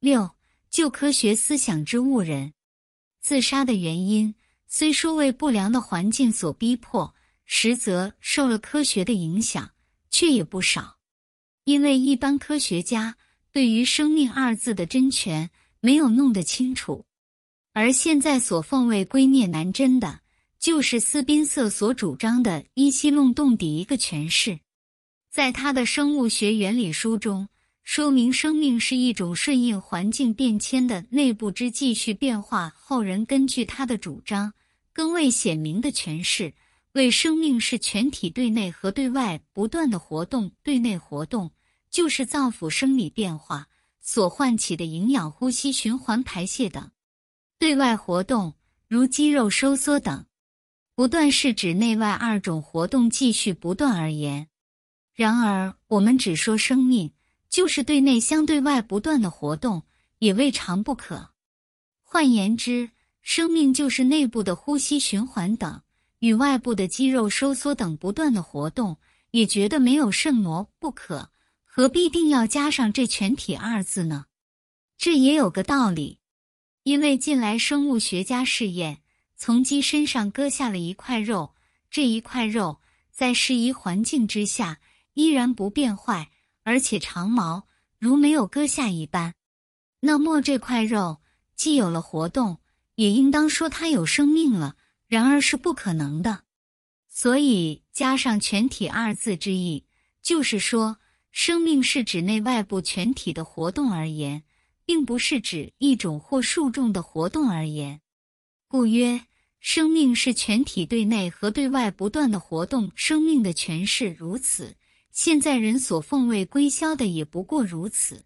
六、旧科学思想之误人，自杀的原因虽说为不良的环境所逼迫，实则受了科学的影响，却也不少。因为一般科学家对于“生命”二字的真诠没有弄得清楚，而现在所奉为圭臬难真的，就是斯宾塞所主张的依稀弄洞底一个诠释。在他的《生物学原理》书中。说明生命是一种顺应环境变迁的内部之继续变化。后人根据他的主张，更为显明的诠释为生命是全体对内和对外不断的活动。对内活动就是脏腑生理变化所唤起的营养、呼吸、循环、排泄等；对外活动如肌肉收缩等，不断是指内外二种活动继续不断而言。然而，我们只说生命。就是对内相对外不断的活动，也未尝不可。换言之，生命就是内部的呼吸、循环等，与外部的肌肉收缩等不断的活动，也觉得没有甚么不可，何必定要加上这全体二字呢？这也有个道理，因为近来生物学家试验，从鸡身上割下了一块肉，这一块肉在适宜环境之下依然不变坏。而且长毛如没有割下一般，那么这块肉既有了活动，也应当说它有生命了。然而是不可能的，所以加上“全体”二字之意，就是说生命是指内外部全体的活动而言，并不是指一种或数种的活动而言。故曰，生命是全体对内和对外不断的活动。生命的诠释如此。现在人所奉为归销的也不过如此，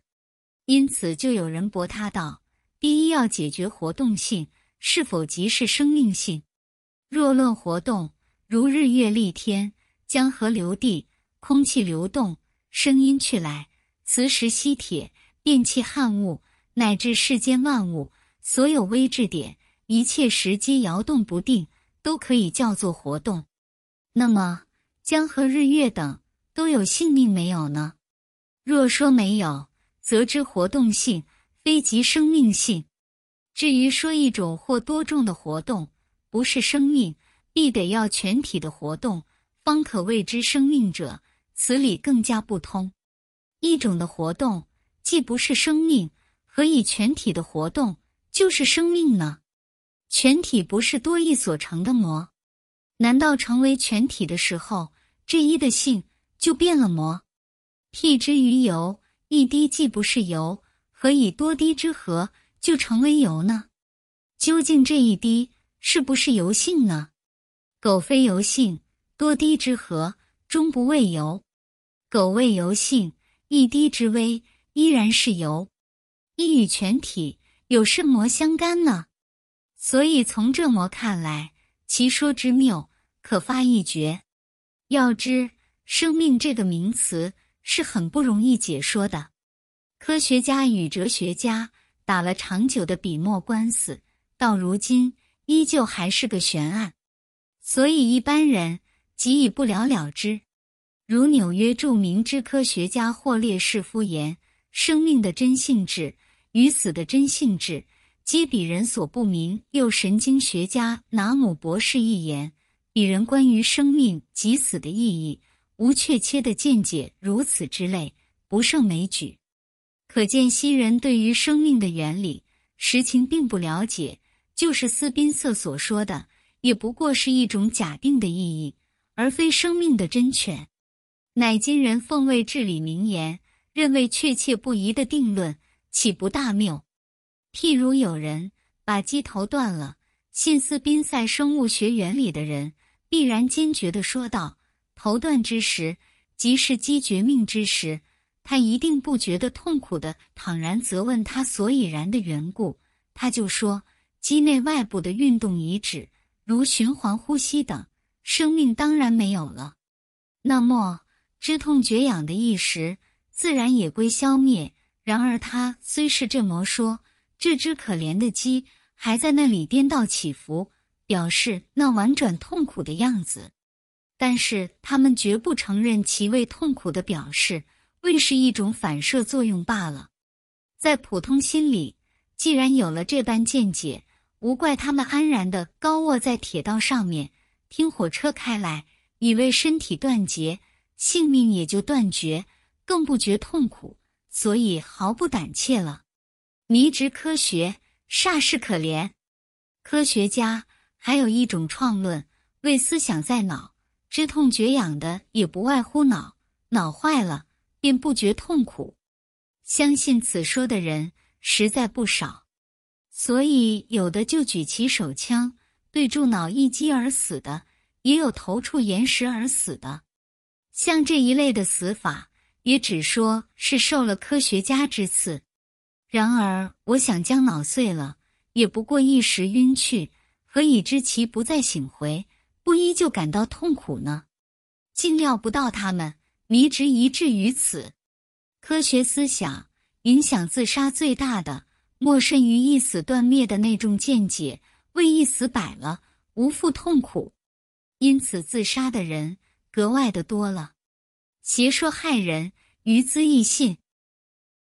因此就有人驳他道：第一要解决活动性，是否即是生命性？若论活动，如日月丽天、江河流地、空气流动、声音去来、磁石吸铁、变气焊物，乃至世间万物，所有微质点，一切时机摇动不定，都可以叫做活动。那么江河日月等。都有性命没有呢？若说没有，则知活动性非即生命性。至于说一种或多种的活动不是生命，必得要全体的活动方可谓之生命者，此理更加不通。一种的活动既不是生命，何以全体的活动就是生命呢？全体不是多一所成的魔？难道成为全体的时候，这一的性？就变了魔，譬之于油，一滴既不是油，何以多滴之和就成为油呢？究竟这一滴是不是油性呢？苟非油性，多滴之和终不为油；苟为油性，一滴之微依然是油。一与全体有甚魔相干呢？所以从这魔看来，其说之妙，可发一绝。要知。生命这个名词是很不容易解说的，科学家与哲学家打了长久的笔墨官司，到如今依旧还是个悬案，所以一般人极已不了了之。如纽约著名之科学家霍列士夫言：“生命的真性质与死的真性质，皆彼人所不明。”又神经学家拿姆博士一言：“彼人关于生命及死的意义。”无确切的见解，如此之类不胜枚举。可见西人对于生命的原理实情并不了解，就是斯宾塞所说的，也不过是一种假定的意义，而非生命的真诠。乃今人奉为至理名言，认为确切不疑的定论，岂不大谬？譬如有人把鸡头断了，信斯宾塞生物学原理的人，必然坚决地说道。头断之时，即是鸡绝命之时，他一定不觉得痛苦的。倘然责问他所以然的缘故，他就说：鸡内外部的运动已止，如循环呼吸等，生命当然没有了。那么，知痛绝痒的意识，自然也归消灭。然而，他虽是这么说，这只可怜的鸡还在那里颠倒起伏，表示那婉转痛苦的样子。但是他们绝不承认其为痛苦的表示，为是一种反射作用罢了。在普通心里，既然有了这般见解，无怪他们安然的高卧在铁道上面，听火车开来，以为身体断绝，性命也就断绝，更不觉痛苦，所以毫不胆怯了。迷之科学，煞是可怜。科学家还有一种创论，为思想在脑，知痛觉痒的也不外乎脑，脑坏了便不觉痛苦。相信此说的人实在不少，所以有的就举起手枪对住脑一击而死的，也有投触岩石而死的。像这一类的死法，也只说是受了科学家之赐。然而，我想将脑碎了，也不过一时晕去，何以知其不再醒回，不依旧感到痛苦呢？竟料不到他们迷之一至于此。科学思想影响自杀最大的，莫甚于一死断灭的那种见解，为一死百了，无复痛苦，因此自杀的人格外的多了。邪说害人，愚资亦信。